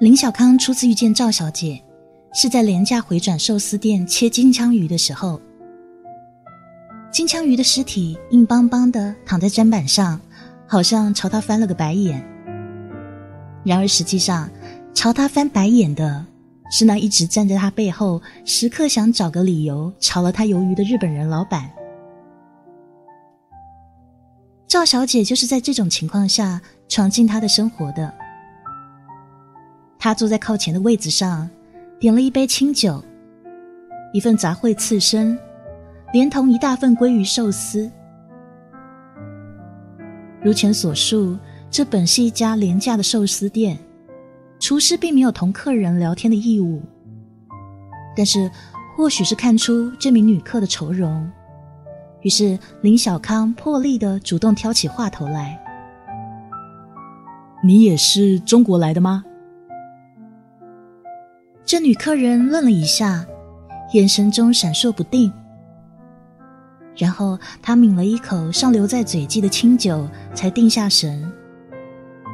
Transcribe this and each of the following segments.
林小康初次遇见赵小姐，是在廉价回转寿司店切金枪鱼的时候。金枪鱼的尸体硬邦邦的躺在砧板上，好像朝他翻了个白眼。然而实际上，朝他翻白眼的是那一直站在他背后，时刻想找个理由炒了他鱿鱼的日本人老板。赵小姐就是在这种情况下闯进他的生活的。他坐在靠前的位子上，点了一杯清酒，一份杂烩刺身。连同一大份鲑鱼寿司。如前所述，这本是一家廉价的寿司店，厨师并没有同客人聊天的义务。但是，或许是看出这名女客的愁容，于是林小康破例的主动挑起话头来：“你也是中国来的吗？”这女客人愣了一下，眼神中闪烁不定。然后她抿了一口尚留在嘴际的清酒，才定下神，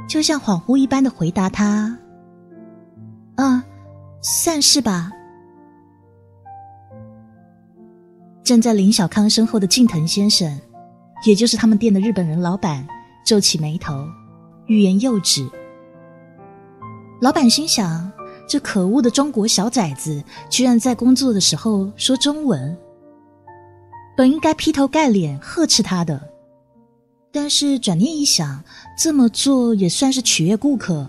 就像恍惚一般的回答他：“啊，算是吧。”站在林小康身后的近藤先生，也就是他们店的日本人老板，皱起眉头，欲言又止。老板心想：这可恶的中国小崽子，居然在工作的时候说中文。本应该劈头盖脸呵斥他的，但是转念一想，这么做也算是取悦顾客。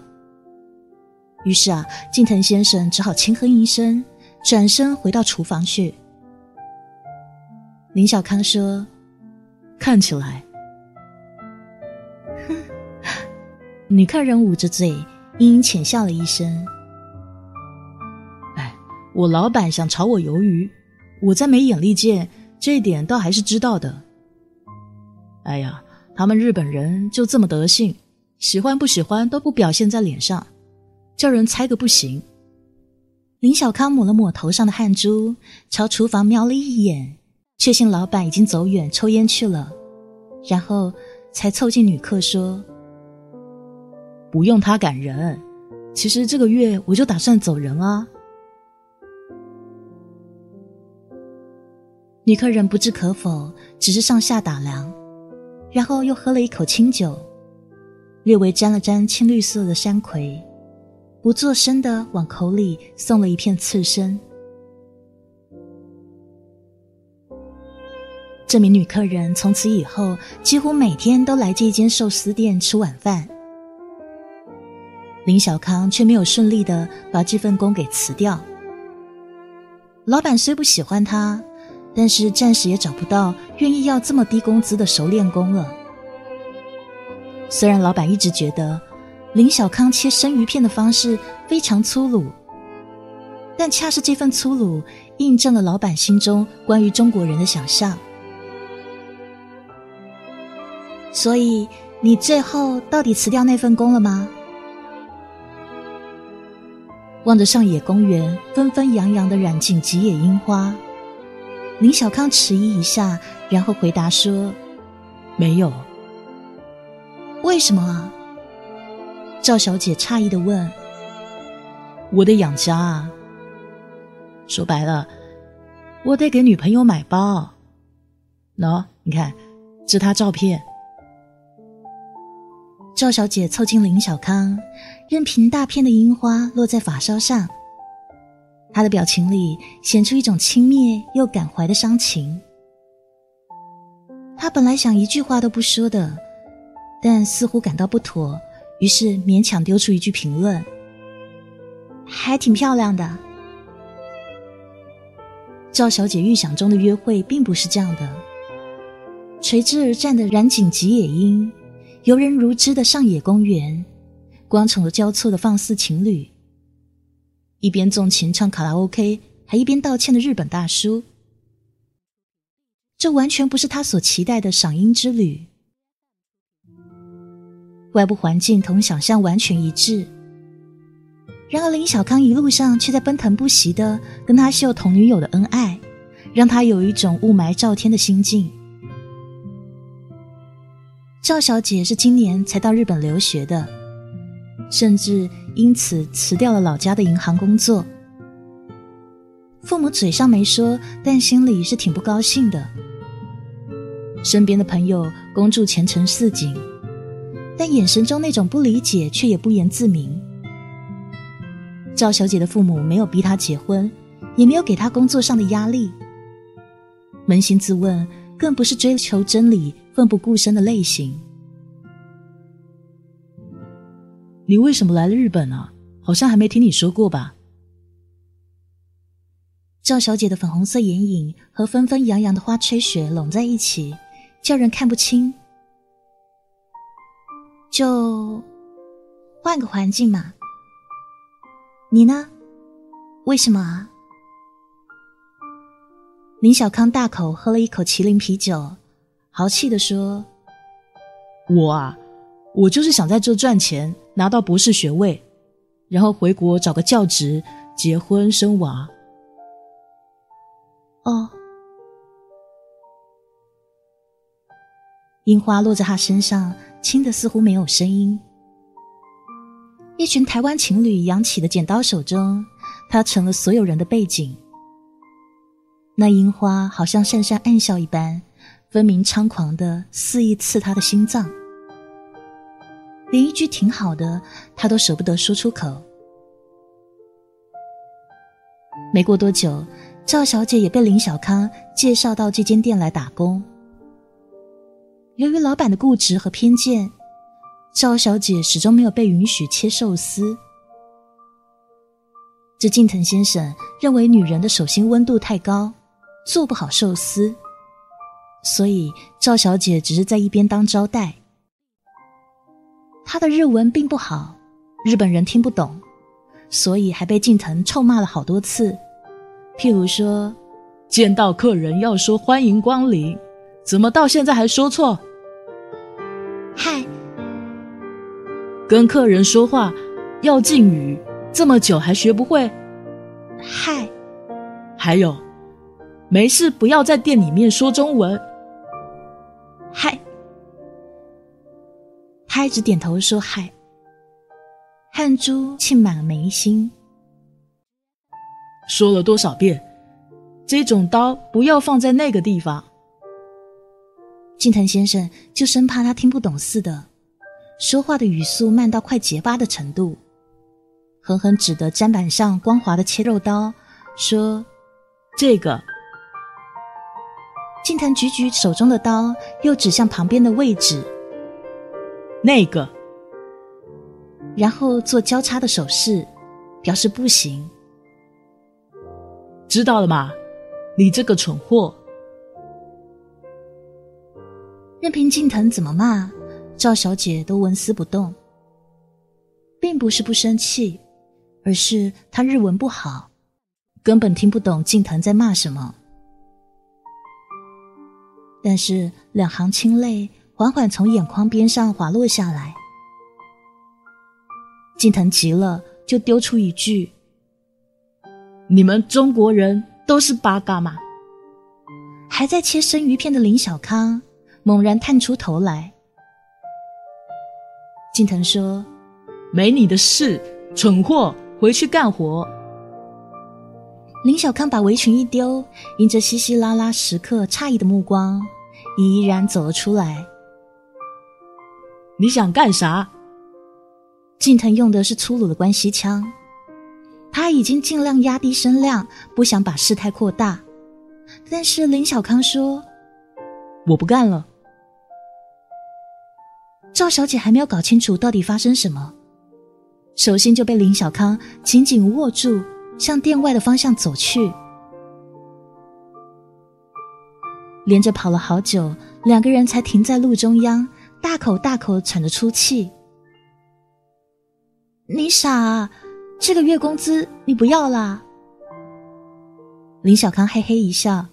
于是啊，近藤先生只好轻哼一声，转身回到厨房去。林小康说：“看起来，哼。”女客人捂着嘴，阴阴浅笑了一声：“，我老板想炒我鱿鱼，我再没眼力见。”这一点倒还是知道的。哎呀，他们日本人就这么德性，喜欢不喜欢都不表现在脸上，叫人猜个不行。林小康抹了抹头上的汗珠，朝厨房瞄了一眼，确信老板已经走远抽烟去了，然后才凑近女客说：“不用他赶人，其实这个月我就打算走人啊。”女客人不置可否，只是上下打量，然后又喝了一口清酒，略微沾了沾青绿色的山葵，不作声的往口里送了一片刺身。这名女客人从此以后几乎每天都来这一间寿司店吃晚饭，林小康却没有顺利的把这份工给辞掉。老板虽不喜欢他。但是暂时也找不到愿意要这么低工资的熟练工了。虽然老板一直觉得林小康切生鱼片的方式非常粗鲁，但恰是这份粗鲁印证了老板心中关于中国人的想象。所以，你最后到底辞掉那份工了吗？望着上野公园纷纷扬扬的染尽吉野樱花。林小康迟疑一下，然后回答说：“没有。”为什么啊？赵小姐诧异的问。“我得养家啊。说白了，我得给女朋友买包。喏，你看，这她照片。”赵小姐凑近林小康，任凭大片的樱花落在发梢上。他的表情里显出一种轻蔑又感怀的伤情。他本来想一句话都不说的，但似乎感到不妥，于是勉强丢出一句评论：“还挺漂亮的。”赵小姐预想中的约会并不是这样的。垂枝而站的染井吉野樱，游人如织的上野公园，光宠交错的放肆情侣。一边纵情唱卡拉 OK，还一边道歉的日本大叔，这完全不是他所期待的赏樱之旅。外部环境同想象完全一致，然而林小康一路上却在奔腾不息的跟他秀同女友的恩爱，让他有一种雾霾罩天的心境。赵小姐是今年才到日本留学的，甚至。因此辞掉了老家的银行工作。父母嘴上没说，但心里是挺不高兴的。身边的朋友恭祝前程似锦，但眼神中那种不理解却也不言自明。赵小姐的父母没有逼她结婚，也没有给她工作上的压力。扪心自问，更不是追求真理、奋不顾身的类型。你为什么来了日本啊？好像还没听你说过吧？赵小姐的粉红色眼影和纷纷扬扬的花吹雪拢在一起，叫人看不清。就换个环境嘛。你呢？为什么啊？林小康大口喝了一口麒麟啤酒，豪气的说：“我啊，我就是想在这赚钱，拿到博士学位，然后回国找个教职，结婚生娃。”哦，樱花落在他身上，轻的似乎没有声音。一群台湾情侣扬起的剪刀手中，他成了所有人的背景。那樱花好像讪讪暗笑一般，分明猖狂的肆意刺他的心脏，连一句挺好的他都舍不得说出口。没过多久，赵小姐也被林小康介绍到这间店来打工。由于老板的固执和偏见，赵小姐始终没有被允许切寿司。这近藤先生认为女人的手心温度太高。做不好寿司，所以赵小姐只是在一边当招待。她的日文并不好，日本人听不懂，所以还被近藤臭骂了好多次。譬如说，见到客人要说欢迎光临，怎么到现在还说错？嗨，跟客人说话要敬语，这么久还学不会？嗨，还有。没事，不要在店里面说中文。嗨，他一直点头说嗨。汗珠沁满了眉心。说了多少遍，这种刀不要放在那个地方。近藤先生就生怕他听不懂似的，说话的语速慢到快结巴的程度，狠狠指着砧板上光滑的切肉刀，说：“这个。”近藤举举手中的刀，又指向旁边的位置。那个，然后做交叉的手势，表示不行。知道了吗？你这个蠢货！任凭近藤怎么骂，赵小姐都纹丝不动，并不是不生气，而是她日文不好，根本听不懂近藤在骂什么。但是两行清泪缓缓从眼眶边上滑落下来，近藤急了，就丢出一句：“你们中国人都是八嘎吗？”还在切生鱼片的林小康猛然探出头来。近藤说：“没你的事，蠢货，回去干活。”林小康把围裙一丢，迎着稀稀拉拉食客诧异的目光。怡然走了出来。你想干啥？近藤用的是粗鲁的关西腔，他已经尽量压低声量，不想把事态扩大。但是林小康说：“我不干了。”赵小姐还没有搞清楚到底发生什么，手心就被林小康紧紧握住，向店外的方向走去。连着跑了好久，两个人才停在路中央，大口大口喘着粗气。你傻，啊，这个月工资你不要啦？林小康嘿嘿一笑，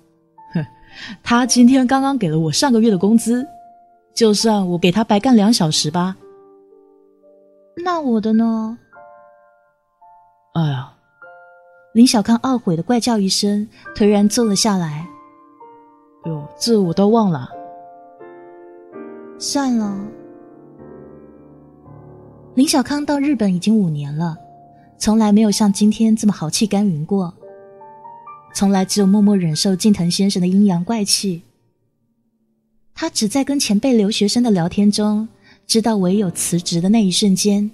哼，他今天刚刚给了我上个月的工资，就算我给他白干两小时吧。那我的呢？哎呀！林小康懊悔的怪叫一声，颓然坐了下来。哟，这我都忘了。算了。林小康到日本已经五年了，从来没有像今天这么豪气干云过。从来只有默默忍受近藤先生的阴阳怪气。他只在跟前辈留学生的聊天中，知道唯有辞职的那一瞬间，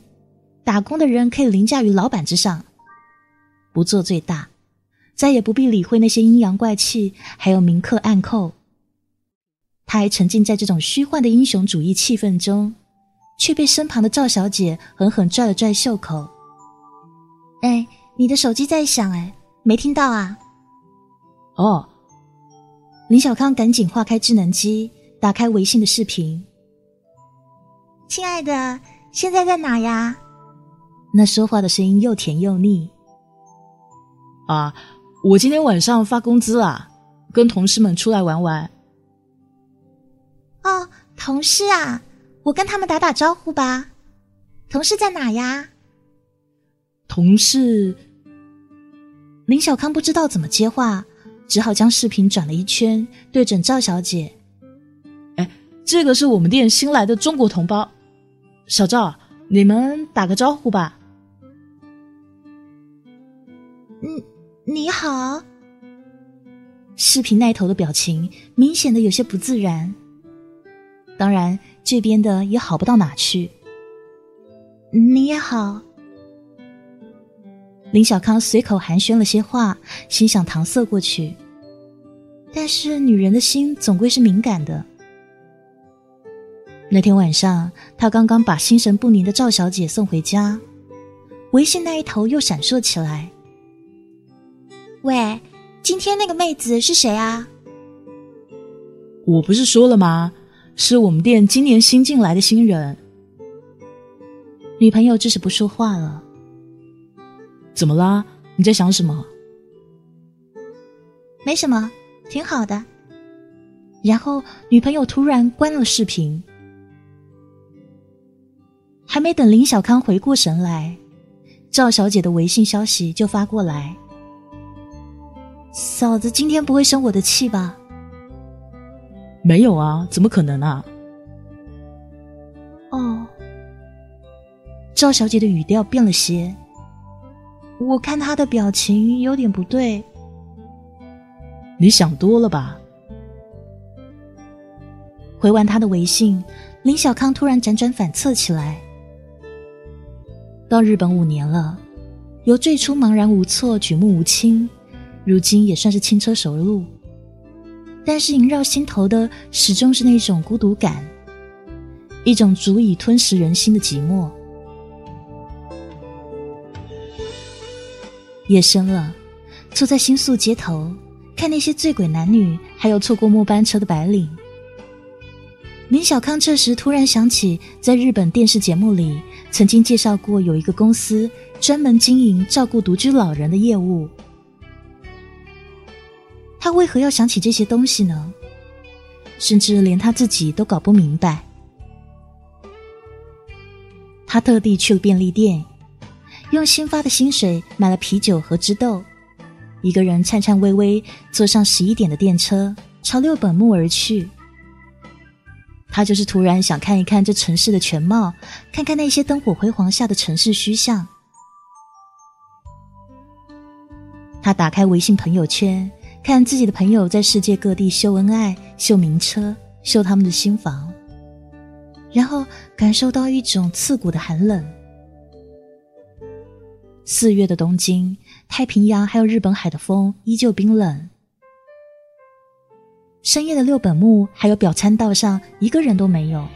打工的人可以凌驾于老板之上，不做最大，再也不必理会那些阴阳怪气，还有明克暗扣。他还沉浸在这种虚幻的英雄主义气氛中。却被身旁的赵小姐狠狠拽了拽袖口。哎，你的手机在响，哎，没听到啊？哦，林小康赶紧划开智能机，打开微信的视频。亲爱的，现在在哪呀？那说话的声音又甜又腻。啊，我今天晚上发工资了，跟同事们出来玩玩。哦，同事啊。我跟他们打打招呼吧，同事在哪呀？同事林小康不知道怎么接话，只好将视频转了一圈，对准赵小姐：“哎，这个是我们店新来的中国同胞，小赵，你们打个招呼吧。”“嗯，你好。”视频那头的表情明显的有些不自然，当然。这边的也好不到哪去。你也好，林小康随口寒暄了些话，心想搪塞过去。但是女人的心总归是敏感的。那天晚上，他刚刚把心神不宁的赵小姐送回家，微信那一头又闪烁起来。喂，今天那个妹子是谁啊？我不是说了吗？是我们店今年新进来的新人，女朋友这是不说话了。怎么啦？你在想什么？没什么，挺好的。然后女朋友突然关了视频，还没等林小康回过神来，赵小姐的微信消息就发过来：“嫂子今天不会生我的气吧？”没有啊，怎么可能啊？哦，赵小姐的语调变了些，我看她的表情有点不对。你想多了吧？回完他的微信，林小康突然辗转反侧起来。到日本五年了，由最初茫然无措、举目无亲，如今也算是轻车熟路。但是萦绕心头的始终是那种孤独感，一种足以吞噬人心的寂寞。夜深了，坐在新宿街头，看那些醉鬼男女，还有错过末班车的白领。林小康这时突然想起，在日本电视节目里曾经介绍过，有一个公司专门经营照顾独居老人的业务。他为何要想起这些东西呢？甚至连他自己都搞不明白。他特地去了便利店，用新发的薪水买了啤酒和汁豆，一个人颤颤巍巍坐上十一点的电车，朝六本木而去。他就是突然想看一看这城市的全貌，看看那些灯火辉煌下的城市虚像。他打开微信朋友圈。看自己的朋友在世界各地秀恩爱、秀名车、秀他们的新房，然后感受到一种刺骨的寒冷。四月的东京、太平洋还有日本海的风依旧冰冷。深夜的六本木还有表参道上一个人都没有。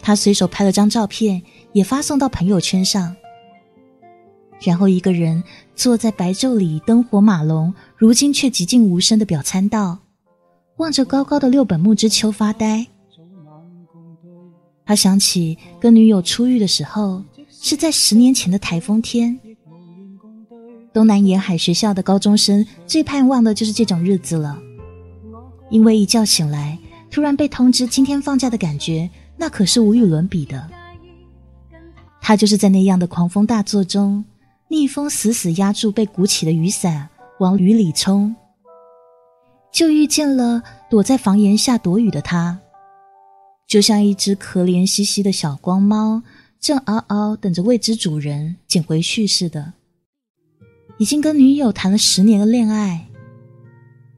他随手拍了张照片，也发送到朋友圈上。然后一个人坐在白昼里灯火马龙，如今却寂静无声的表参道，望着高高的六本木之丘发呆。他想起跟女友初遇的时候，是在十年前的台风天。东南沿海学校的高中生最盼望的就是这种日子了，因为一觉醒来，突然被通知今天放假的感觉，那可是无与伦比的。他就是在那样的狂风大作中。逆风死死压住被鼓起的雨伞，往雨里冲，就遇见了躲在房檐下躲雨的他。就像一只可怜兮兮的小光猫，正嗷嗷等着未知主人捡回去似的。已经跟女友谈了十年的恋爱，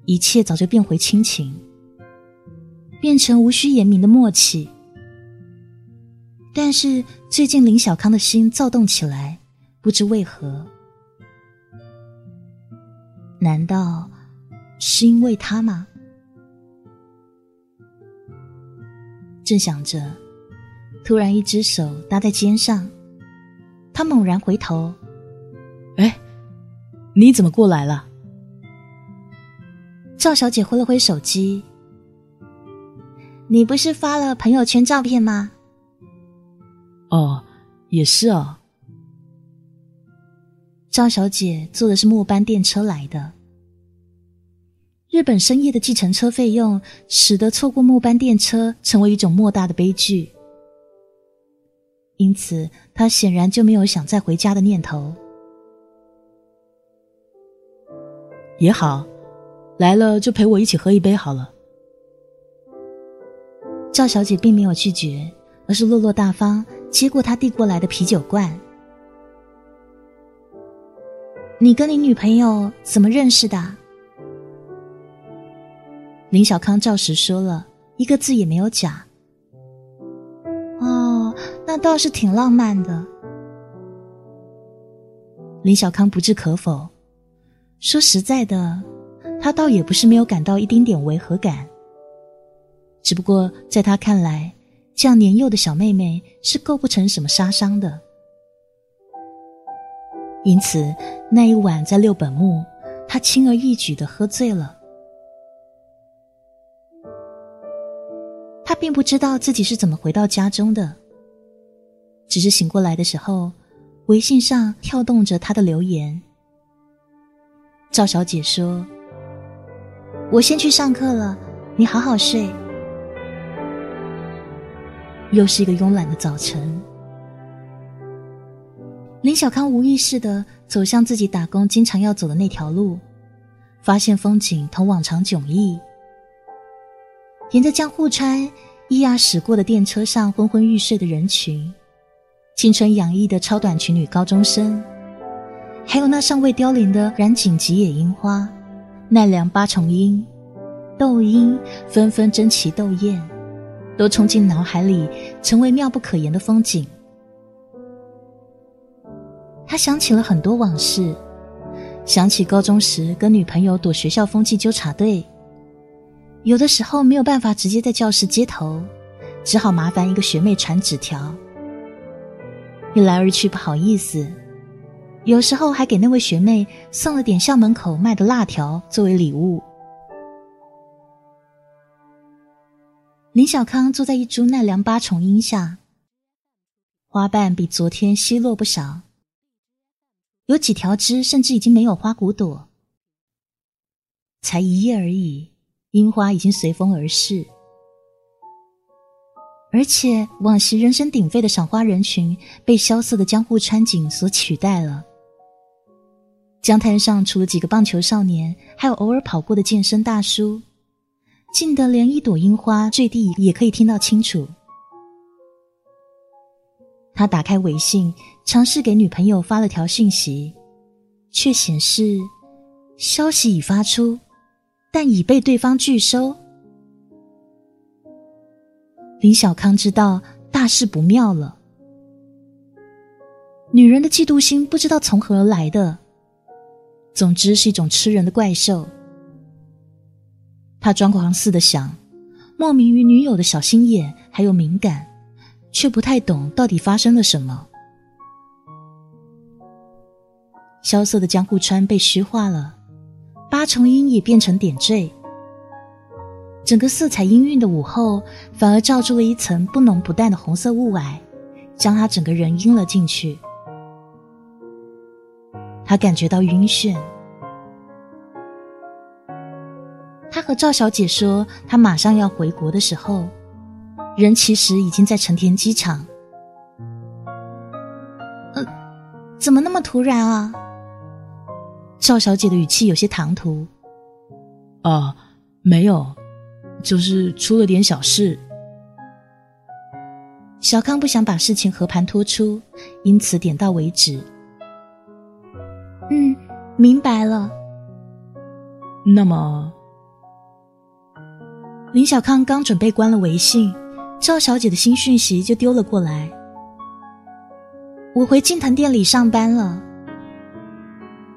一切早就变回亲情，变成无需言明的默契。但是最近林小康的心躁动起来，不知为何。难道是因为他吗？正想着，突然一只手搭在肩上，他猛然回头：“哎，你怎么过来了？”赵小姐挥了挥手机：“你不是发了朋友圈照片吗？”“哦，也是哦。”赵小姐坐的是末班电车来的。日本深夜的计程车费用，使得错过末班电车成为一种莫大的悲剧。因此，她显然就没有想再回家的念头。也好，来了就陪我一起喝一杯好了。赵小姐并没有拒绝，而是落落大方接过他递过来的啤酒罐。你跟你女朋友怎么认识的？林小康照实说了一个字也没有假。哦，那倒是挺浪漫的。林小康不置可否。说实在的，他倒也不是没有感到一丁点违和感。只不过在他看来，这样年幼的小妹妹是构不成什么杀伤的。因此那一晚在六本木，他轻而易举的喝醉了。他并不知道自己是怎么回到家中的，只是醒过来的时候，微信上跳动着他的留言。赵小姐说：“我先去上课了，你好好睡。”又是一个慵懒的早晨，林小康无意识的走向自己打工经常要走的那条路，发现风景同往常迥异。沿着江户川，咿呀驶过的电车上，昏昏欲睡的人群，青春洋溢的超短裙女高中生，还有那尚未凋零的染井吉野樱花、奈良八重樱、斗樱，纷纷争奇斗艳，都冲进脑海里，成为妙不可言的风景。他想起了很多往事，想起高中时跟女朋友躲学校风气纠察队。有的时候没有办法直接在教室接头，只好麻烦一个学妹传纸条。一来二去不好意思，有时候还给那位学妹送了点校门口卖的辣条作为礼物。林小康坐在一株奈良八重樱下，花瓣比昨天稀落不少，有几条枝甚至已经没有花骨朵，才一夜而已。樱花已经随风而逝，而且往昔人声鼎沸的赏花人群被萧瑟的江户川景所取代了。江滩上除了几个棒球少年，还有偶尔跑过的健身大叔，近得连一朵樱花坠地也可以听到清楚。他打开微信，尝试给女朋友发了条讯息，却显示消息已发出。但已被对方拒收。林小康知道大事不妙了。女人的嫉妒心不知道从何而来的，总之是一种吃人的怪兽。他抓狂似的想，莫名与女友的小心眼还有敏感，却不太懂到底发生了什么。萧瑟的江户川被虚化了。八重樱也变成点缀，整个色彩氤氲的午后，反而罩住了一层不浓不淡的红色雾霭，将他整个人阴了进去。他感觉到晕眩。他和赵小姐说他马上要回国的时候，人其实已经在成田机场。呃，怎么那么突然啊？赵小姐的语气有些唐突。啊，没有，就是出了点小事。小康不想把事情和盘托出，因此点到为止。嗯，明白了。那么，林小康刚准备关了微信，赵小姐的新讯息就丢了过来。我回金腾店里上班了。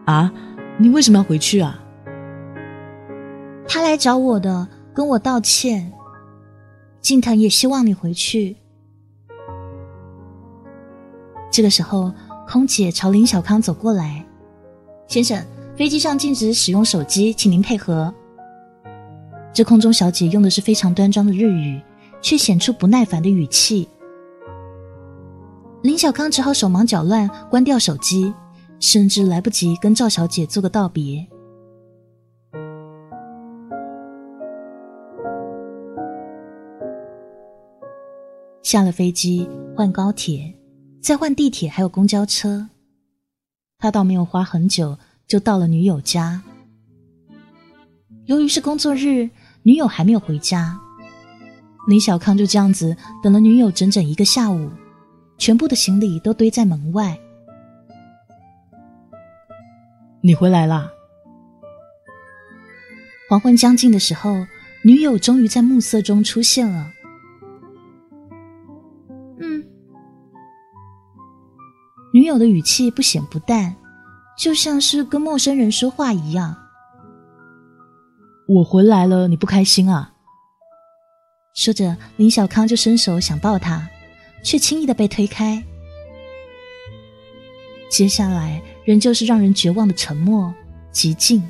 啊，你为什么要回去啊？他来找我的，跟我道歉。静腾也希望你回去。这个时候，空姐朝林小康走过来：“先生，飞机上禁止使用手机，请您配合。”这空中小姐用的是非常端庄的日语，却显出不耐烦的语气。林小康只好手忙脚乱关掉手机，甚至来不及跟赵小姐做个道别。下了飞机，换高铁，再换地铁，还有公交车，他倒没有花很久就到了女友家。由于是工作日，女友还没有回家，林小康就这样子等了女友整整一个下午。全部的行李都堆在门外。你回来啦！黄昏将近的时候，女友终于在暮色中出现了。嗯，女友的语气不显不淡，就像是跟陌生人说话一样。我回来了，你不开心啊？说着，林小康就伸手想抱她。却轻易的被推开。接下来，仍旧是让人绝望的沉默、寂静。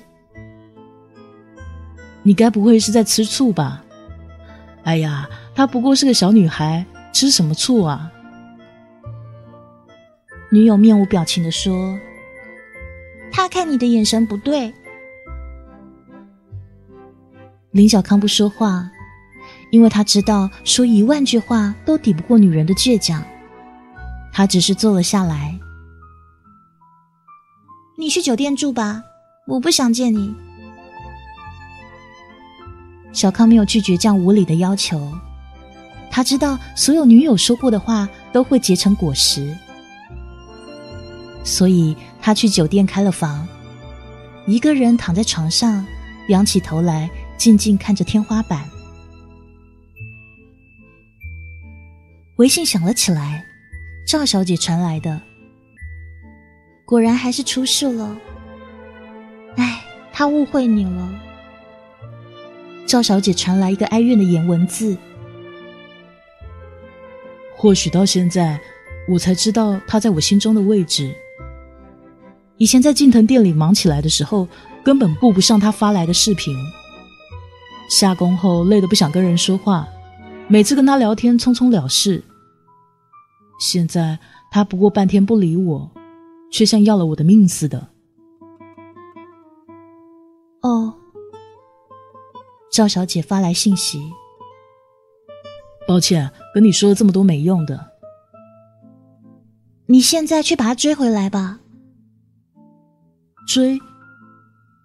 你该不会是在吃醋吧？哎呀，她不过是个小女孩，吃什么醋啊？女友面无表情的说：“他看你的眼神不对。”林小康不说话。因为他知道说一万句话都抵不过女人的倔强，他只是坐了下来。你去酒店住吧，我不想见你。小康没有拒绝这样无理的要求，他知道所有女友说过的话都会结成果实，所以他去酒店开了房，一个人躺在床上，仰起头来，静静看着天花板。微信响了起来，赵小姐传来的。果然还是出事了。哎，他误会你了。赵小姐传来一个哀怨的言文字。或许到现在，我才知道他在我心中的位置。以前在近藤店里忙起来的时候，根本顾不上他发来的视频。下工后累得不想跟人说话，每次跟他聊天匆匆了事。现在他不过半天不理我，却像要了我的命似的。哦，赵小姐发来信息。抱歉，跟你说了这么多没用的。你现在去把他追回来吧。追？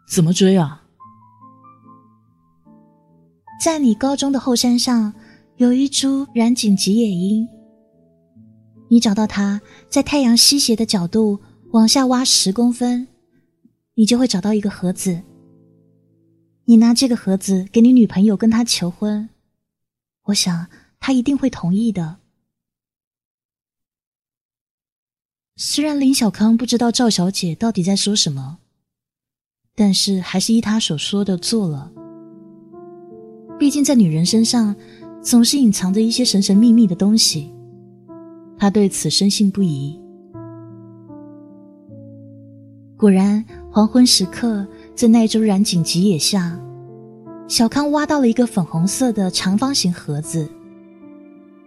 怎么追啊？在你高中的后山上有一株染井吉野樱。你找到它，在太阳西斜的角度往下挖十公分，你就会找到一个盒子。你拿这个盒子给你女朋友跟她求婚，我想她一定会同意的。虽然林小康不知道赵小姐到底在说什么，但是还是依她所说的做了。毕竟在女人身上，总是隐藏着一些神神秘秘的东西。他对此深信不疑。果然，黄昏时刻，在那株染井吉野下，小康挖到了一个粉红色的长方形盒子。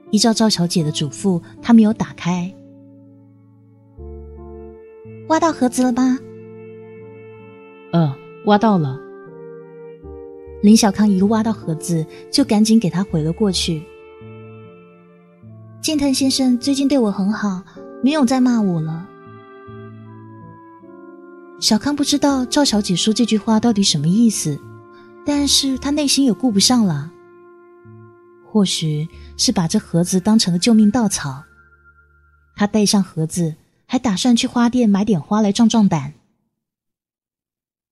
依照赵小姐的嘱咐，他没有打开。挖到盒子了吗？呃，挖到了。林小康一挖到盒子，就赶紧给他回了过去。近藤先生最近对我很好，没有再骂我了。小康不知道赵小姐说这句话到底什么意思，但是他内心也顾不上了。或许是把这盒子当成了救命稻草。他带上盒子，还打算去花店买点花来壮壮胆。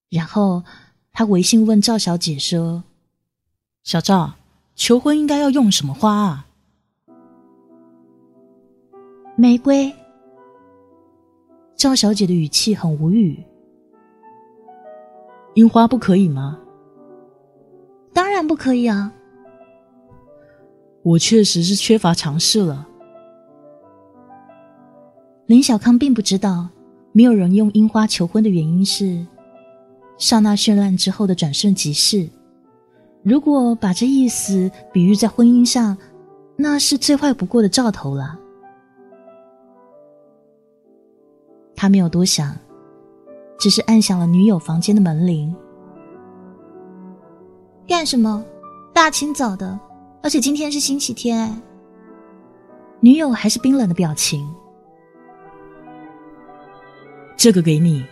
然后他微信问赵小姐说：“小赵，求婚应该要用什么花啊？”玫瑰。赵小姐的语气很无语。樱花不可以吗？当然不可以啊！我确实是缺乏尝试了。林小康并不知道，没有人用樱花求婚的原因是，刹那绚烂之后的转瞬即逝。如果把这意思比喻在婚姻上，那是最坏不过的兆头了。他没有多想，只是按响了女友房间的门铃。干什么？大清早的，而且今天是星期天。女友还是冰冷的表情。这个给你。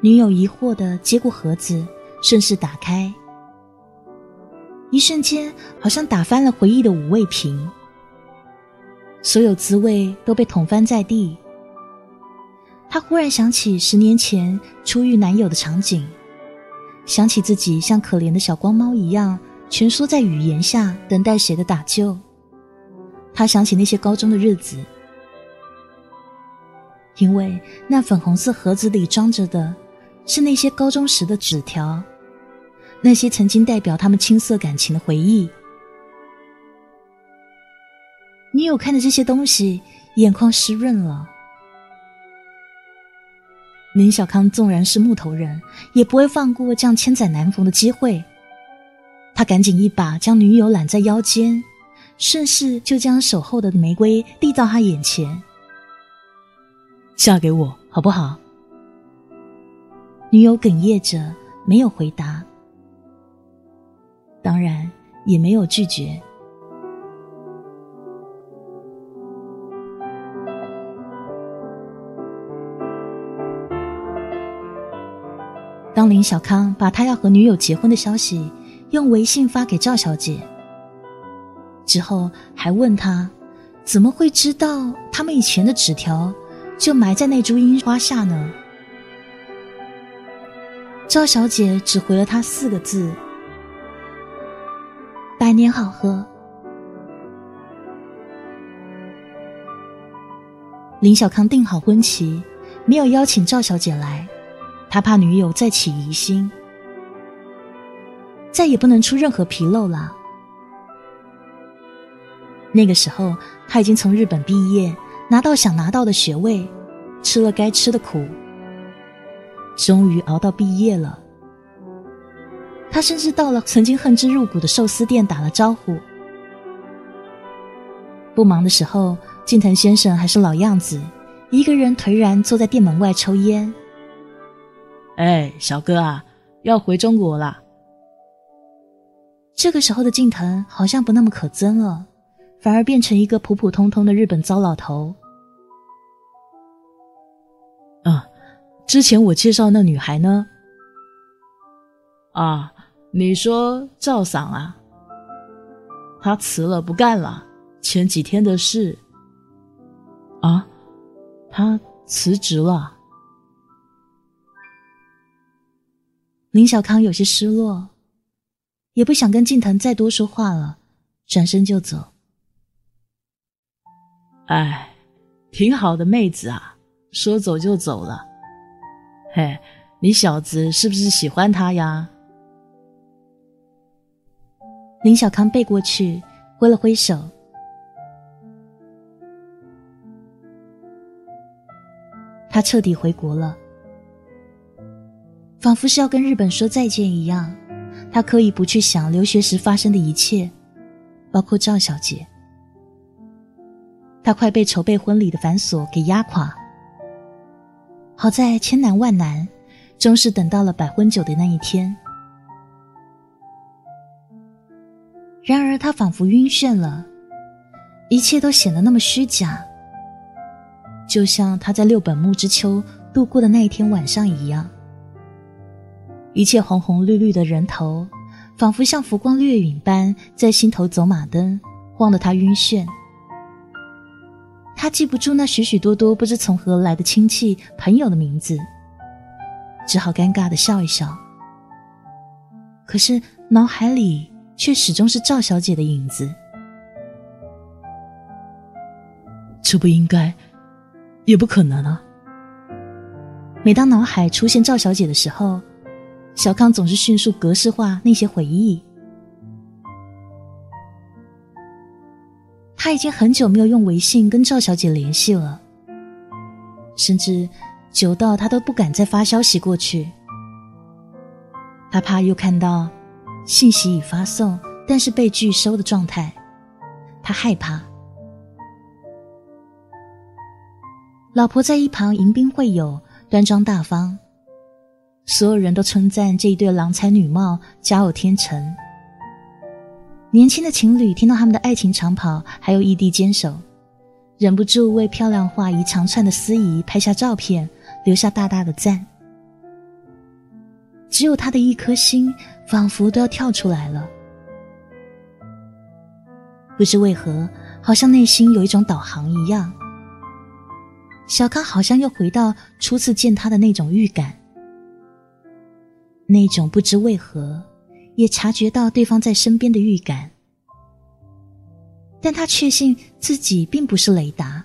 女友疑惑的接过盒子，顺势打开，一瞬间好像打翻了回忆的五味瓶，所有滋味都被捅翻在地。她忽然想起十年前初遇男友的场景，想起自己像可怜的小光猫一样蜷缩在语言下等待谁的打救。她想起那些高中的日子。因为那粉红色盒子里装着的，是那些高中时的纸条，那些曾经代表他们青涩感情的回忆。女友看着这些东西，眼眶湿润了。林小康纵然是木头人，也不会放过这样千载难逢的机会。他赶紧一把将女友揽在腰间，顺势就将手后的玫瑰递到他眼前。嫁给我好不好？女友哽咽着，没有回答，当然也没有拒绝。林小康把他要和女友结婚的消息用微信发给赵小姐之后，还问他怎么会知道他们以前的纸条。就埋在那株樱花下呢。赵小姐只回了他四个字：“百年好合。”林小康定好婚期，没有邀请赵小姐来，他怕女友再起疑心，再也不能出任何纰漏了。那个时候，他已经从日本毕业。拿到想拿到的学位，吃了该吃的苦，终于熬到毕业了。他甚至到了曾经恨之入骨的寿司店打了招呼。不忙的时候，近藤先生还是老样子，一个人颓然坐在店门外抽烟。哎，小哥啊，要回中国了。这个时候的近藤好像不那么可憎了。反而变成一个普普通通的日本糟老头。啊，之前我介绍那女孩呢？啊，你说赵桑啊？他辞了，不干了。前几天的事。啊，他辞职了。林小康有些失落，也不想跟静藤再多说话了，转身就走。哎，挺好的妹子啊，说走就走了。嘿，你小子是不是喜欢她呀？林小康背过去，挥了挥手。他彻底回国了，仿佛是要跟日本说再见一样。他刻意不去想留学时发生的一切，包括赵小姐。他快被筹备婚礼的繁琐给压垮，好在千难万难，终是等到了摆婚酒的那一天。然而他仿佛晕眩了，一切都显得那么虚假，就像他在六本木之秋度过的那一天晚上一样。一切红红绿绿的人头，仿佛像浮光掠影般在心头走马灯，晃得他晕眩。他记不住那许许多多不知从何来的亲戚朋友的名字，只好尴尬的笑一笑。可是脑海里却始终是赵小姐的影子。这不应该，也不可能啊！每当脑海出现赵小姐的时候，小康总是迅速格式化那些回忆。他已经很久没有用微信跟赵小姐联系了，甚至久到他都不敢再发消息过去。他怕又看到信息已发送，但是被拒收的状态，他害怕。老婆在一旁迎宾会友，端庄大方，所有人都称赞这一对郎才女貌，佳偶天成。年轻的情侣听到他们的爱情长跑，还有异地坚守，忍不住为漂亮话一长串的司仪拍下照片，留下大大的赞。只有他的一颗心，仿佛都要跳出来了。不知为何，好像内心有一种导航一样。小康好像又回到初次见他的那种预感，那种不知为何也察觉到对方在身边的预感，但他确信自己并不是雷达。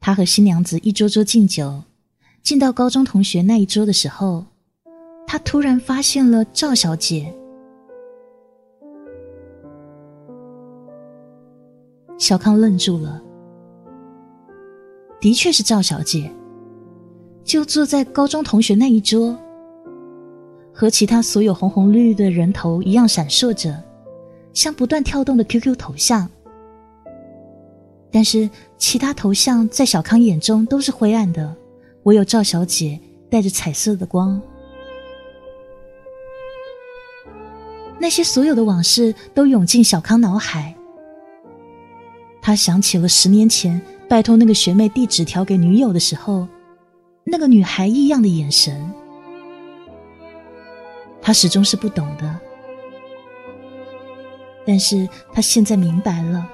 他和新娘子一桌桌敬酒，敬到高中同学那一桌的时候，他突然发现了赵小姐。小康愣住了，的确是赵小姐，就坐在高中同学那一桌，和其他所有红红绿绿的人头一样闪烁着，像不断跳动的 QQ 头像。但是其他头像在小康眼中都是灰暗的，唯有赵小姐带着彩色的光。那些所有的往事都涌进小康脑海。他想起了十年前拜托那个学妹递纸条给女友的时候，那个女孩异样的眼神。他始终是不懂的，但是他现在明白了，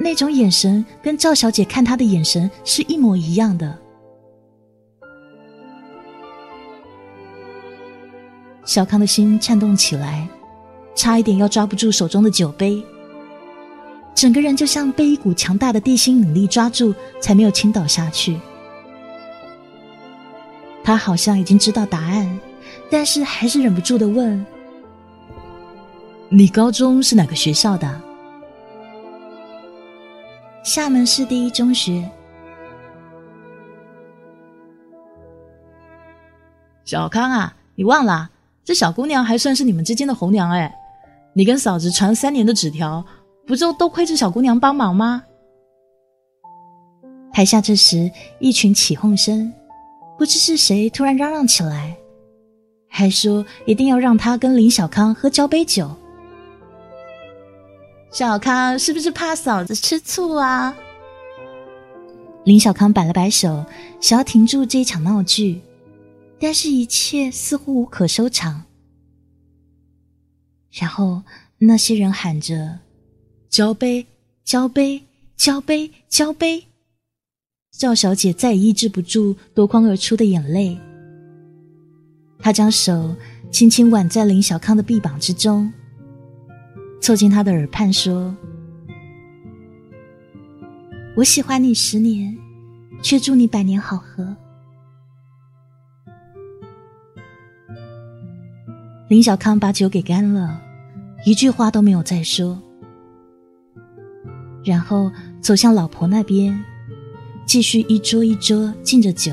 那种眼神跟赵小姐看他的眼神是一模一样的。小康的心颤动起来，差一点要抓不住手中的酒杯。整个人就像被一股强大的地心引力抓住，才没有倾倒下去。他好像已经知道答案，但是还是忍不住的问：“你高中是哪个学校的？”厦门市第一中学。小康啊，你忘了？这小姑娘还算是你们之间的红娘哎，你跟嫂子传三年的纸条。不就都亏着小姑娘帮忙吗？台下这时一群起哄声，不知是谁突然嚷嚷起来，还说一定要让他跟林小康喝交杯酒。小康是不是怕嫂子吃醋啊？林小康摆了摆手，想要停住这一场闹剧，但是一切似乎无可收场。然后那些人喊着。交杯，交杯，交杯，交杯。赵小姐再也抑制不住夺眶而出的眼泪，她将手轻轻挽在林小康的臂膀之中，凑近他的耳畔说：“我喜欢你十年，却祝你百年好合。”林小康把酒给干了，一句话都没有再说。然后走向老婆那边，继续一桌一桌敬着酒。